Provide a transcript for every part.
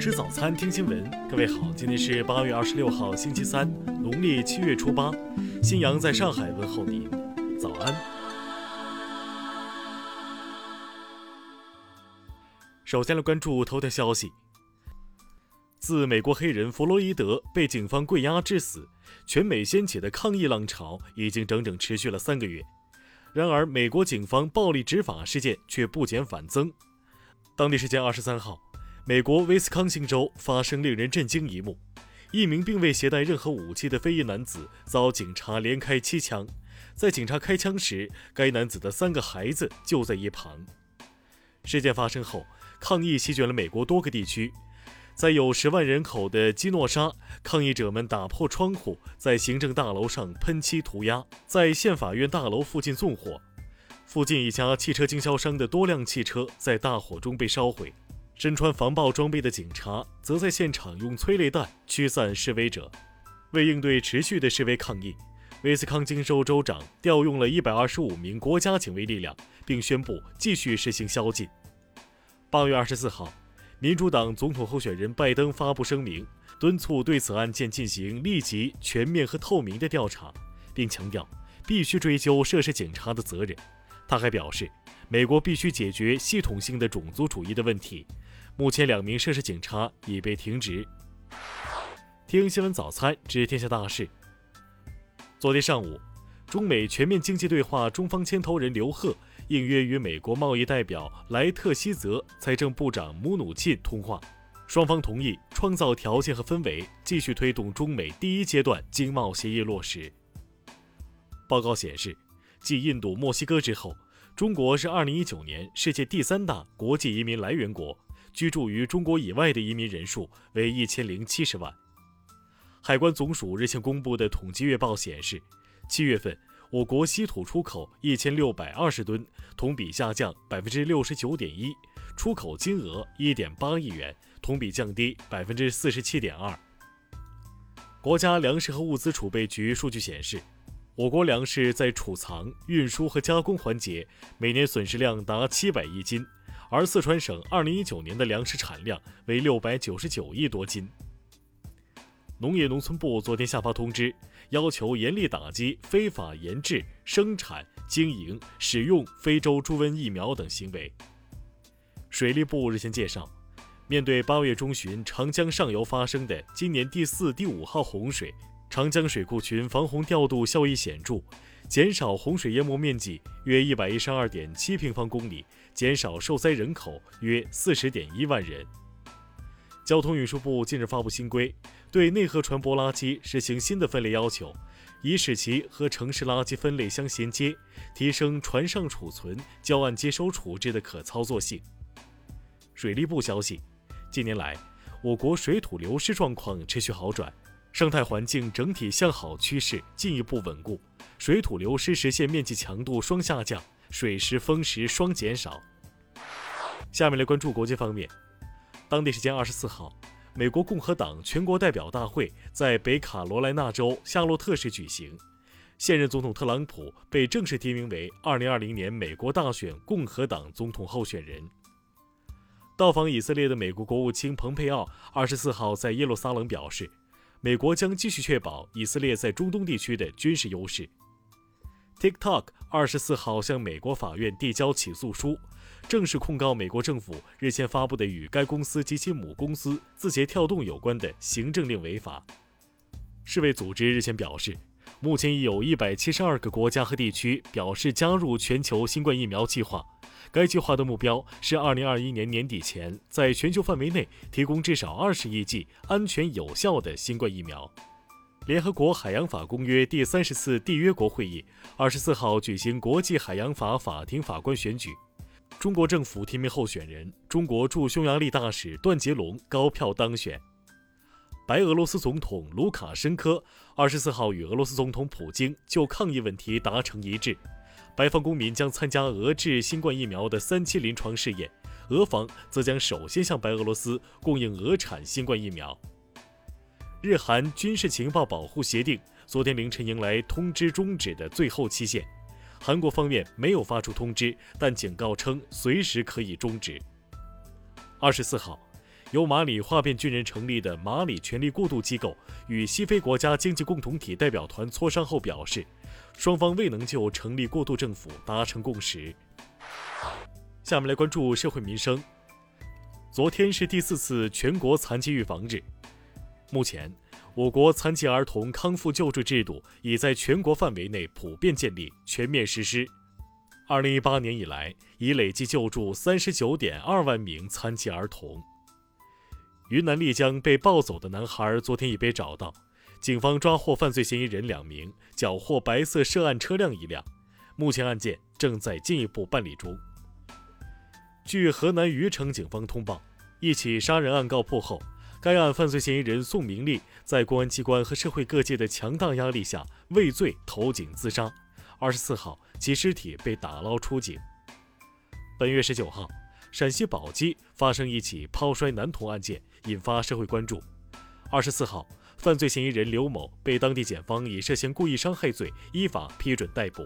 吃早餐，听新闻。各位好，今天是八月二十六号，星期三，农历七月初八。新阳在上海问候您，早安。首先来关注头条消息。自美国黑人弗洛伊德被警方跪压致死，全美掀起的抗议浪潮已经整整持续了三个月。然而，美国警方暴力执法事件却不减反增。当地时间二十三号。美国威斯康星州发生令人震惊一幕：一名并未携带任何武器的非裔男子遭警察连开七枪。在警察开枪时，该男子的三个孩子就在一旁。事件发生后，抗议席卷了美国多个地区。在有十万人口的基诺沙，抗议者们打破窗户，在行政大楼上喷漆涂鸦，在县法院大楼附近纵火。附近一家汽车经销商的多辆汽车在大火中被烧毁。身穿防爆装备的警察则在现场用催泪弹驱散示威者。为应对持续的示威抗议，威斯康星州州长调用了一百二十五名国家警卫力量，并宣布继续实行宵禁。八月二十四号，民主党总统候选人拜登发布声明，敦促对此案件进行立即、全面和透明的调查，并强调必须追究涉事警察的责任。他还表示，美国必须解决系统性的种族主义的问题。目前，两名涉事警察已被停职。听新闻早餐知天下大事。昨天上午，中美全面经济对话中方牵头人刘鹤应约与美国贸易代表莱特希泽、财政部长姆努钦通话，双方同意创造条件和氛围，继续推动中美第一阶段经贸协议落实。报告显示，继印度、墨西哥之后，中国是2019年世界第三大国际移民来源国。居住于中国以外的移民人数为一千零七十万。海关总署日前公布的统计月报显示，七月份我国稀土出口一千六百二十吨，同比下降百分之六十九点一，出口金额一点八亿元，同比降低百分之四十七点二。国家粮食和物资储备局数据显示，我国粮食在储藏、运输和加工环节每年损失量达七百亿斤。而四川省二零一九年的粮食产量为六百九十九亿多斤。农业农村部昨天下发通知，要求严厉打击非法研制、生产、经营、使用非洲猪瘟疫苗等行为。水利部日前介绍，面对八月中旬长江上游发生的今年第四、第五号洪水，长江水库群防洪调度效益显著。减少洪水淹没面积约一百一十二点七平方公里，减少受灾人口约四十点一万人。交通运输部近日发布新规，对内河船舶垃圾实行新的分类要求，以使其和城市垃圾分类相衔接，提升船上储存、交岸接收处置的可操作性。水利部消息，近年来，我国水土流失状况持续好转，生态环境整体向好趋势进一步稳固。水土流失实现面积强度双下降，水蚀风蚀双减少。下面来关注国际方面。当地时间二十四号，美国共和党全国代表大会在北卡罗来纳州夏洛特市举行，现任总统特朗普被正式提名为二零二零年美国大选共和党总统候选人。到访以色列的美国国务卿蓬佩奥二十四号在耶路撒冷表示，美国将继续确保以色列在中东地区的军事优势。TikTok 二十四号向美国法院递交起诉书，正式控告美国政府日前发布的与该公司及其母公司字节跳动有关的行政令违法。世卫组织日前表示，目前已有一百七十二个国家和地区表示加入全球新冠疫苗计划。该计划的目标是二零二一年年底前，在全球范围内提供至少二十亿剂安全有效的新冠疫苗。联合国海洋法公约第三十次缔约国会议二十四号举行国际海洋法法庭法官选举，中国政府提名候选人中国驻匈牙利大使段杰龙高票当选。白俄罗斯总统卢卡申科二十四号与俄罗斯总统普京就抗疫问题达成一致，白方公民将参加俄制新冠疫苗的三期临床试验，俄方则将首先向白俄罗斯供应俄产新冠疫苗。日韩军事情报保护协定昨天凌晨迎来通知终止的最后期限，韩国方面没有发出通知，但警告称随时可以终止。二十四号，由马里化变军人成立的马里权力过渡机构与西非国家经济共同体代表团磋商后表示，双方未能就成立过渡政府达成共识。下面来关注社会民生。昨天是第四次全国残疾预防日，目前，我国残疾儿童康复救助制度已在全国范围内普遍建立、全面实施。二零一八年以来，已累计救助三十九点二万名残疾儿童。云南丽江被抱走的男孩昨天已被找到，警方抓获犯罪嫌疑人两名，缴获白色涉案车辆一辆。目前案件正在进一步办理中。据河南虞城警方通报，一起杀人案告破后，该案犯罪嫌疑人宋明利在公安机关和社会各界的强大压力下畏罪投井自杀。二十四号，其尸体被打捞出井。本月十九号。陕西宝鸡发生一起抛摔男童案件，引发社会关注。二十四号，犯罪嫌疑人刘某被当地检方以涉嫌故意伤害罪依法批准逮捕。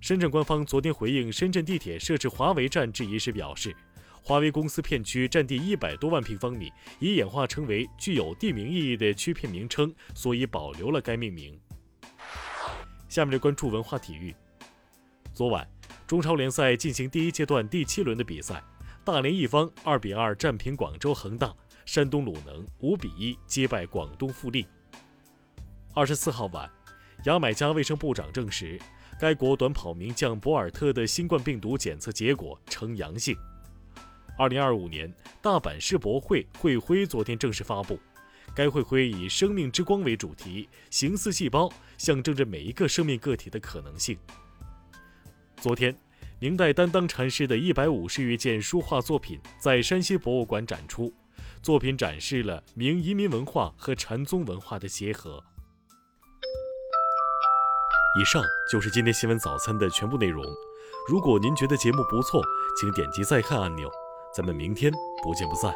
深圳官方昨天回应深圳地铁设置华为站质疑时表示，华为公司片区占地一百多万平方米，已演化成为具有地名意义的区片名称，所以保留了该命名。下面来关注文化体育。昨晚。中超联赛进行第一阶段第七轮的比赛，大连一方二比二战平广州恒大，山东鲁能五比一击败广东富力。二十四号晚，牙买加卫生部长证实，该国短跑名将博尔特的新冠病毒检测结果呈阳性。二零二五年大阪世博会会徽昨天正式发布，该会徽以“生命之光”为主题，形似细胞，象征着每一个生命个体的可能性。昨天，明代担当禅师的一百五十余件书画作品在山西博物馆展出。作品展示了明移民文化和禅宗文化的结合。以上就是今天新闻早餐的全部内容。如果您觉得节目不错，请点击再看按钮。咱们明天不见不散。